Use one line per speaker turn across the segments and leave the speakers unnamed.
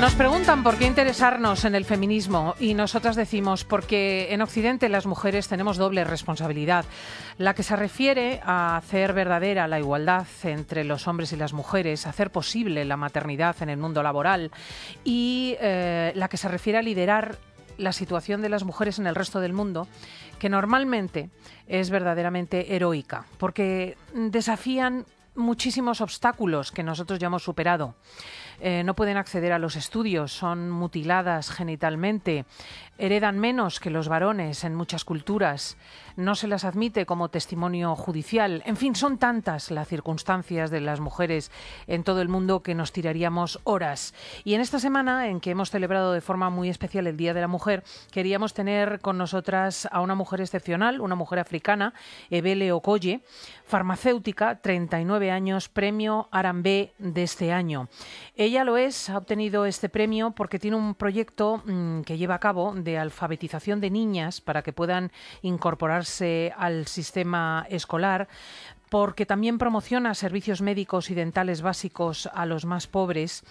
Nos preguntan por qué interesarnos en el feminismo y nosotras decimos porque en Occidente las mujeres tenemos doble responsabilidad, la que se refiere a hacer verdadera la igualdad entre los hombres y las mujeres, hacer posible la maternidad en el mundo laboral y eh, la que se refiere a liderar la situación de las mujeres en el resto del mundo, que normalmente es verdaderamente heroica, porque desafían muchísimos obstáculos que nosotros ya hemos superado. Eh, no pueden acceder a los estudios, son mutiladas genitalmente, heredan menos que los varones en muchas culturas, no se las admite como testimonio judicial. En fin, son tantas las circunstancias de las mujeres en todo el mundo que nos tiraríamos horas. Y en esta semana, en que hemos celebrado de forma muy especial el Día de la Mujer, queríamos tener con nosotras a una mujer excepcional, una mujer africana, Ebele Okoye, farmacéutica, 39 años, premio Arambe de este año. Lo es, ha obtenido este premio porque tiene un proyecto mmm, que lleva a cabo de alfabetización de niñas para que puedan incorporarse al sistema escolar porque también promociona servicios médicos y dentales básicos a los más pobres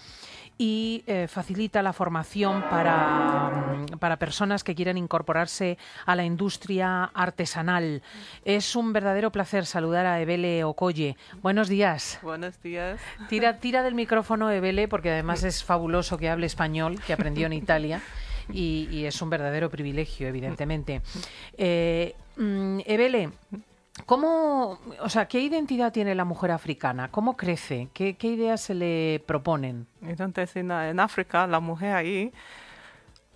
y eh, facilita la formación para, mm, para, personas que quieran incorporarse a la industria artesanal. Es un verdadero placer saludar a Ebele Okoye. Buenos días.
Buenos días.
Tira, tira del micrófono, Ebele, porque además es fabuloso que hable español, que aprendió en Italia. Y, y es un verdadero privilegio, evidentemente. Eh, mm, Ebele, ¿Cómo, o sea, qué identidad tiene la mujer africana? ¿Cómo crece? ¿Qué, qué ideas se le proponen?
Entonces, en, África, la mujer ahí,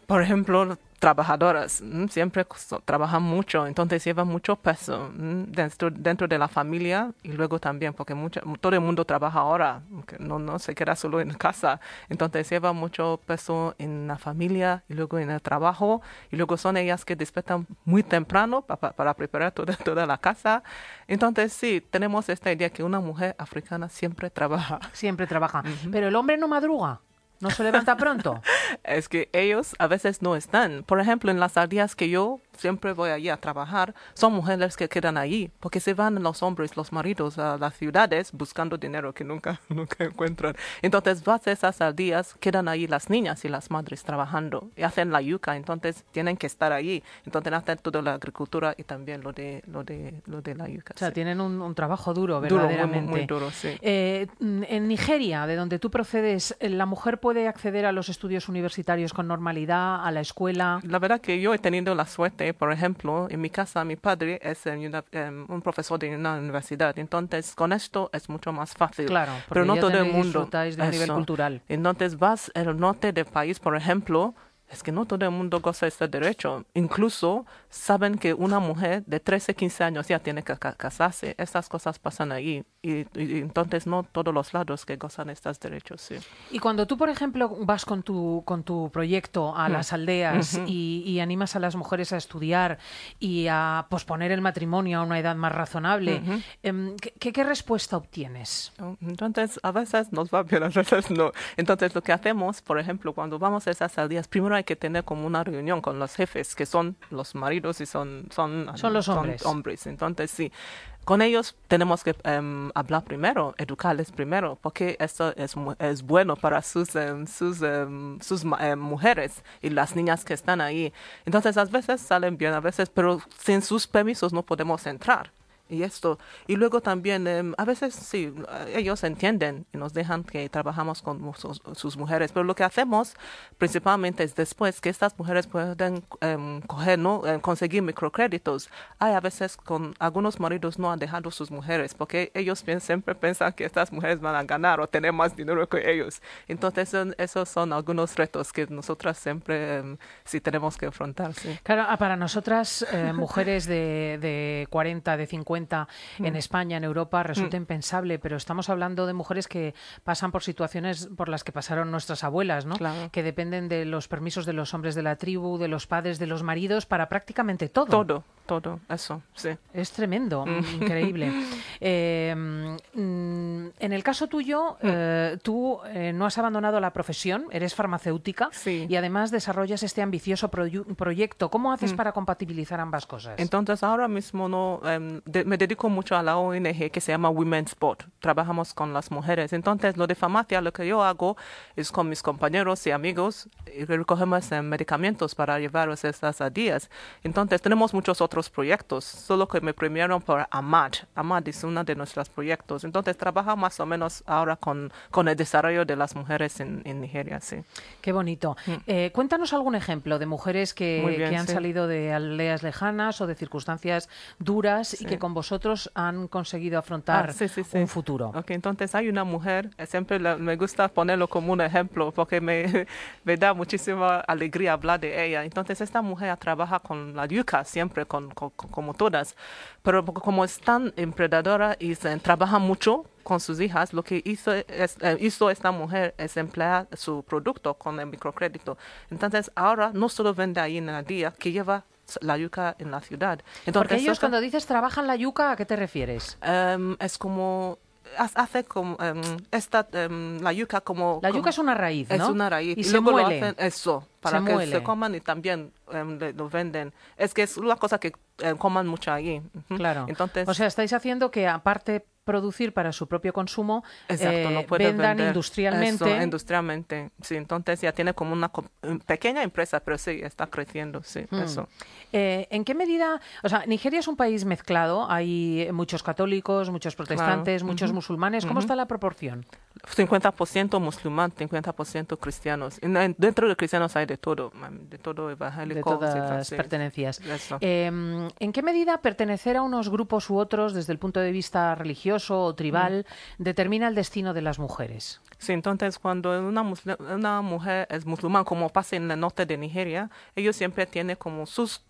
por ejemplo, trabajadoras, siempre trabajan mucho, entonces llevan mucho peso dentro, dentro de la familia y luego también, porque mucho, todo el mundo trabaja ahora, no, no se queda solo en casa, entonces lleva mucho peso en la familia y luego en el trabajo y luego son ellas que despiertan muy temprano para, para preparar toda, toda la casa. Entonces sí, tenemos esta idea que una mujer africana siempre trabaja.
Siempre trabaja, uh -huh. pero el hombre no madruga. ¿No se levanta pronto?
es que ellos a veces no están. Por ejemplo, en las aldeas que yo siempre voy allí a trabajar, son mujeres que quedan allí, porque se van los hombres, los maridos a las ciudades buscando dinero que nunca, nunca encuentran. Entonces, vas a esas aldeas, quedan ahí las niñas y las madres trabajando y hacen la yuca, entonces tienen que estar allí. Entonces, hacen toda la agricultura y también lo de, lo de, lo de la yuca.
O sea, sí. tienen un, un, trabajo duro, verdaderamente.
Duro, muy, muy duro, sí.
Eh, en Nigeria, de donde tú procedes, ¿la mujer puede acceder a los estudios universitarios con normalidad, a la escuela?
La verdad que yo he tenido la suerte, por ejemplo, en mi casa mi padre es una, um, un profesor de una universidad, entonces con esto es mucho más fácil.
Claro,
pero no todo el mundo.
De un nivel cultural.
Entonces vas al norte del país, por ejemplo, es que no todo el mundo goza de este derecho. Incluso saben que una mujer de 13, 15 años ya tiene que casarse. Estas cosas pasan ahí. Y, y, entonces no todos los lados que gozan estos derechos. Sí.
Y cuando tú, por ejemplo, vas con tu, con tu proyecto a mm. las aldeas uh -huh. y, y, animas a las mujeres a estudiar y a posponer el matrimonio a una edad más razonable, uh -huh. ¿qué, ¿qué, respuesta obtienes?
Entonces, a veces nos va bien, a veces no. Entonces, lo que hacemos, por ejemplo, cuando vamos a esas aldeas, primero hay que tener como una reunión con los jefes, que son los maridos y son, son,
son los hombres.
Son hombres. Entonces, sí, con ellos tenemos que um, hablar primero, educarles primero, porque esto es, es bueno para sus, um, sus, um, sus mujeres y las niñas que están ahí. Entonces, a veces salen bien, a veces, pero sin sus permisos no podemos entrar y esto. Y luego también, um, a veces sí, ellos entienden y nos dejan que trabajamos con sus, mujeres, pero lo que hacemos principalmente es después que estas mujeres pueden um, coger, ¿no? Um, conseguir microcréditos. Hay a veces con algunos maridos no han dejado sus mujeres porque ellos siempre piensan que estas mujeres van a ganar o tener más dinero que ellos. Entonces, son, esos son algunos retos que nosotras siempre sí tenemos que afrontar. Sí.
Claro, ah, para nosotras, eh, mujeres de, de 40, de 50, mm. en España, en Europa, resulta mm. impensable, pero estamos hablando de mujeres que pasan por situaciones por las que pasaron nuestras abuelas, ¿no?
Claro.
Que dependen de los permisos de los hombres de la tribu, de los padres, de los maridos, para prácticamente todo.
Todo, todo, eso, sí.
Es tremendo, mm. increíble. Eh, En el caso tuyo, eh, tú eh, no has abandonado la profesión, eres farmacéutica
Sí.
y además desarrollas este ambicioso proyecto. ¿Cómo haces para compatibilizar ambas cosas?
Entonces ahora mismo no em, de- me dedico mucho a la ONG que se llama Women's Sport. Trabajamos con las mujeres. Entonces lo de farmacia lo que yo hago es con mis compañeros y amigos y recogemos em, medicamentos para llevarlos estas a días. Entonces tenemos muchos otros proyectos, solo que me premiaron por AMAD. AMAD es uno de nuestros proyectos. Entonces trabaja más o menos ahora con, con el desarrollo de las mujeres en, en Nigeria, sí.
Qué bonito. Eh, cuéntanos algún ejemplo de mujeres que,
Mm. Muy bien,
que han
sí.
salido de aldeas lejanas o de circunstancias duras y que con vosotros han conseguido afrontar
Ah, sí,
un futuro.
Ok, entonces hay una mujer, siempre la- me gusta ponerlo como un ejemplo porque me, me da muchísima alegría hablar de ella. Entonces esta mujer trabaja con la yuca siempre, con, como todas, pero como es tan emprendedora y se, trabaja mucho con sus hijas, lo que hizo, es- eh, hizo esta mujer es emplear su producto con el microcrédito. Entonces ahora no solo vende ahí en el día, que lleva la yuca en la ciudad. Entonces,
Porque ellos cuando dices trabajan la yuca, ¿a qué te refieres?
Em, es como hace como em, esta em, la yuca como
La
como-
yuca es una raíz, ¿no?
es una raíz
Y, se
luego
muele.
lo hacen eso para
Se
que
muele.
se coman y también em, le- lo venden es que es una cosa que coman mucho allí.
Claro.
entonces
o sea, estáis haciendo que aparte producir para su propio consumo,
Exacto,
eh,
puede
vendan
vender.
industrialmente.
Eso, industrialmente, sí. Entonces ya tiene como una em, pequeña empresa, pero sí, está creciendo, sí,
Mm.
eso.
Eh, ¿En qué medida? O sea, Nigeria es un país mezclado. Hay muchos católicos, muchos protestantes, muchos musulmanes. ¿Cómo está la proporción?
50% musulmán, 50% cristianos. Dentro de cristianos hay de todo, em, de todo
De
evangélico.
todas
sí,
pertenencias. Eh, ¿En qué medida pertenecer a unos grupos u otros desde el punto de vista religioso o tribal
Mm.
determina el destino de las mujeres?
Sí, entonces cuando una, una mujer es musulmana, como pasa en el norte de Nigeria, ellos siempre tienen como sus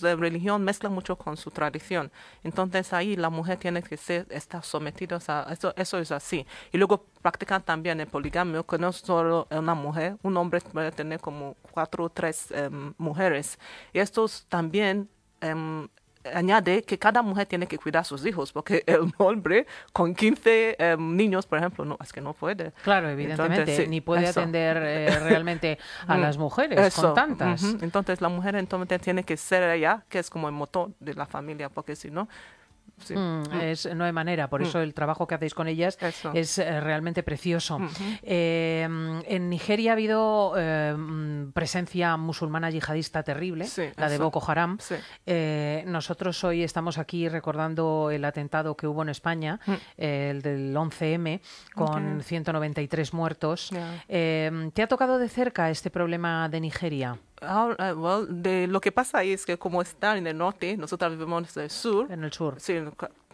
de religión mezclan mucho con su tradición. Entonces ahí la mujer tiene que ser, estar sometida a eso, eso es así. Y luego practican también el poligamio, que no solo una mujer, un hombre puede tener como cuatro o tres em, mujeres. Y estos también em, añade que cada mujer tiene que cuidar a sus hijos, porque el hombre con 15 em, niños, por ejemplo, no, es que no puede.
Claro, evidentemente,
Entonces, sí,
ni puede
eso.
atender eh, realmente a
Mm,
las mujeres
Eso,
con tantas.
Entonces la mujer entonces tiene que ser ella, que es como el motor de la familia, porque si no, sí.
Mm, es, no hay manera, por eso el trabajo que hacéis con ellas
Eso.
es eh, realmente precioso. Eh, mm, en Nigeria ha habido eh, mm, presencia musulmana yihadista terrible,
Sí,
la de. Boko Haram.
Sí.
Nosotros hoy estamos aquí recordando el atentado que hubo en España, el del 11M, con
Ok.
193 muertos. ¿Te ha tocado de cerca este problema de Nigeria?
Ahora, eh, well, de lo que pasa es que como está en el norte, nosotros vivimos en el sur,
En el sur.
Sí,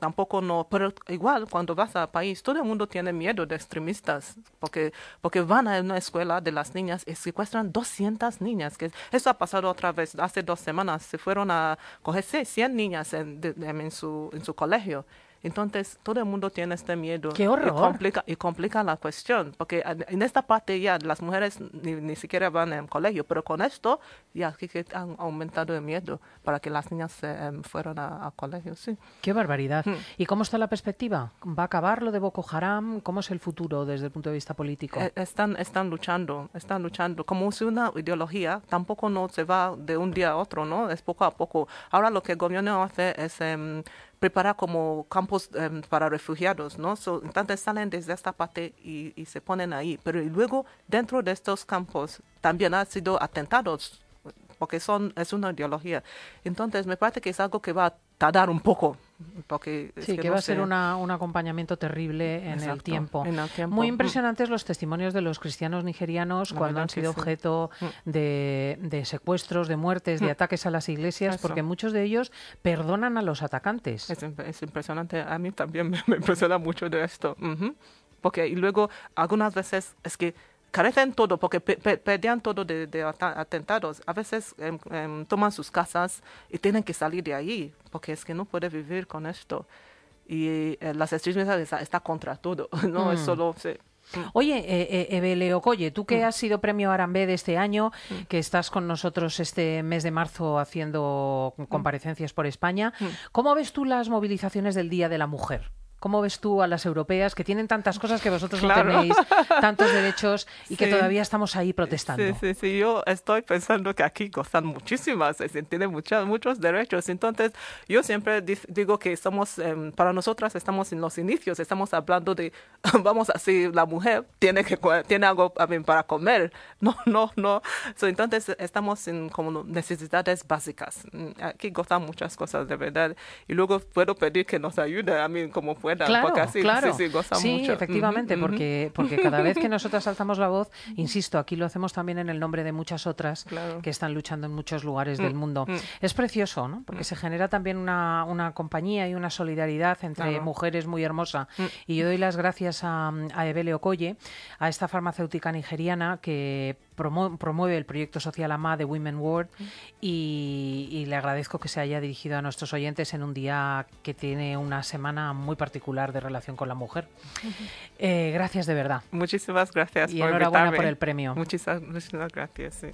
tampoco no, pero igual cuando vas al país, todo el mundo tiene miedo de extremistas, porque, porque van a una escuela de las niñas y secuestran 200 niñas, que eso ha pasado otra vez, hace dos semanas, se fueron a cogerse 100 niñas en, de- en su, en su colegio. Entonces, todo el mundo tiene este miedo.
¡Qué horror!
Y complica, y complica la cuestión, porque en- esta parte ya las mujeres ni, ni siquiera van al colegio, pero con esto ya que, han aumentado el miedo para que las niñas em, fueran a- al colegio, sí.
Qué barbaridad.
Hmm.
¿Y cómo está la perspectiva? ¿Va a acabar lo de Boko Haram? ¿Cómo es el futuro desde el punto de vista político?
Eh, Están, están luchando, están luchando. Como es una ideología, tampoco no se va de un día a otro, ¿no? Es poco a poco. Ahora lo que el gobierno hace es em, preparar como campos em, para refugiados, ¿no? So, entonces salen desde esta parte y, y se ponen ahí. Pero luego, dentro de estos campos, también han sido atentados, porque son, es una ideología. Entonces, me parece que es algo que va a tardar un poco. Porque
Sí, que,
no
va a ser una- un acompañamiento terrible en el tiempo.
en el tiempo.
Muy
Mm.
impresionantes los testimonios de los cristianos nigerianos
La
cuando han sido
sí. Mm.
objeto de, de secuestros, de muertes, de ataques a las iglesias,
Eso.
porque muchos de ellos perdonan a los atacantes.
Es, imp- es impresionante. A mí también me, me impresiona mucho de esto. Porque y luego algunas veces es que carecen todo, porque pe- pe- perdían todo de, atentados. A veces em, em, toman sus casas y tienen que salir de allí, porque es que no puede vivir con esto. Y eh, las extremistas está, está contra todo, no es solo... sí.
Oye, eh, eh, Leocoye, tú
Mm.
que has sido premio Arambe de este año, que estás con nosotros este mes de marzo haciendo
Mm.
comparecencias por España, ¿cómo ves tú las movilizaciones del Día de la Mujer? ¿Cómo ves tú a las europeas que tienen tantas cosas que vosotros
Claro.
no tenéis, tantos derechos y que
Sí.
todavía estamos ahí protestando?
Sí, sí, sí. Yo estoy pensando que aquí gozan muchísimas, tienen muchas, muchos derechos. Entonces, yo siempre di- digo que somos, em, para nosotras estamos en los inicios, estamos hablando de, vamos así, la mujer tiene que tiene algo para comer. No, no, no. So, entonces, estamos en como necesidades básicas. Mm, Aquí gozan muchas cosas, de verdad. Y luego puedo pedir que nos ayude a mí como
Claro, claro.
sí, sí, gozan
Sí,
mucho.
efectivamente, porque, porque cada vez que nosotras alzamos la voz, insisto, aquí lo hacemos también en el nombre de muchas otras
Claro.
que están luchando en muchos lugares del
Mm,
mundo.
mm.
Es precioso, ¿no? Porque se genera también una, una compañía y una solidaridad entre
Claro.
mujeres muy hermosa.
Mm.
Y yo doy las gracias a, a Ebele Okoye, a esta farmacéutica nigeriana que promueve el proyecto social AMA de Women World y, y le agradezco que se haya dirigido a nuestros oyentes en un día que tiene una semana muy particular de relación con la mujer. Eh, gracias de verdad.
Muchísimas gracias
Y
por
enhorabuena
invitarme.
por el premio.
Muchísimas, muchísimas gracias. Sí.